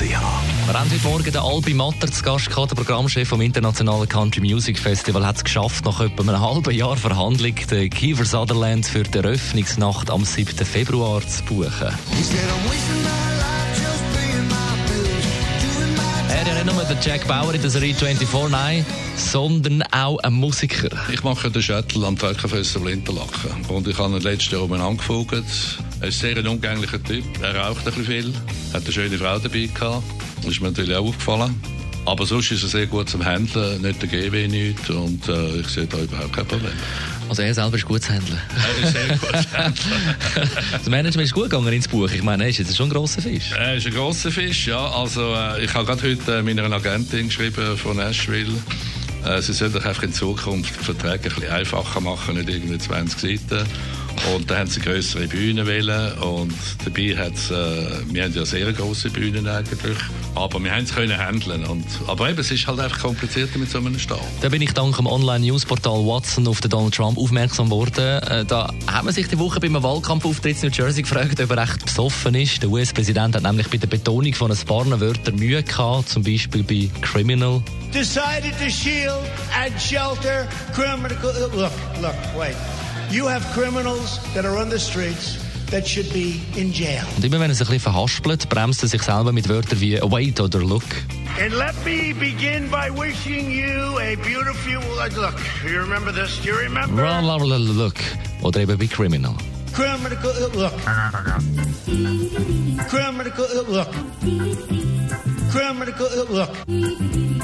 Wir haben heute Morgen den Albi Matter zu Gast gehabt, der Programmchef vom Internationalen Country Music Festival, hat es geschafft, nach etwa einem halben Jahr Verhandlung den Kiefer Sutherland für die Eröffnungsnacht am 7. Februar zu buchen. Nicht nur der Jack Bauer in der Serie 24, nein, sondern auch ein Musiker. Ich mache den Shuttle am Völkerfestival Interlaken. Und ich habe ihn letztes Jahr umeinander gefugt. Er ist sehr ein umgänglicher Typ. Er raucht ein bisschen viel. Hat eine schöne Frau dabei gehabt. Das ist mir natürlich auch aufgefallen. Aber sonst ist er sehr gut zum Handeln. Nicht der GW nicht. Und äh, ich sehe da überhaupt kein Problem. Also er selber ist gut zu handeln. Er ist sehr gut zu handeln. das Management ist gut gegangen ins Buch. Ich meine, er ist jetzt schon ein grosser Fisch. Er ist ein grosser Fisch, ja. Also, äh, ich habe gerade heute äh, meiner Agentin geschrieben von Nashville. Äh, sie sollen doch einfach in Zukunft Verträge ein bisschen einfacher machen, nicht irgendwie 20 Seiten. Und da haben sie größere Bühnen wählen und dabei hat äh, wir haben ja sehr große Bühnen eigentlich, aber wir haben es können handeln und aber eben, es ist halt einfach komplizierter mit so einem Stall. Da bin ich dank dem Online-Newsportal Watson auf den Donald Trump aufmerksam geworden. Äh, da haben wir sich die Woche beim Wahlkampfauftritt in New Jersey gefragt, ob er recht besoffen ist. Der US-Präsident hat nämlich bei der Betonung von ein paar Wörtern Mühe gehabt, zum Beispiel bei Criminal. Decided to shield and shelter criminal. Look, look, wait. You have criminals that are on the streets that should be in jail. Und immer wenn er sich ein bisschen verhaspelt, bremst er sich selber mit Wörtern wie wait oder look. And let me begin by wishing you a beautiful look. You remember this? Do you remember? Look. Oder eben bei Criminal. Criminal look. Criminal look. Criminal look.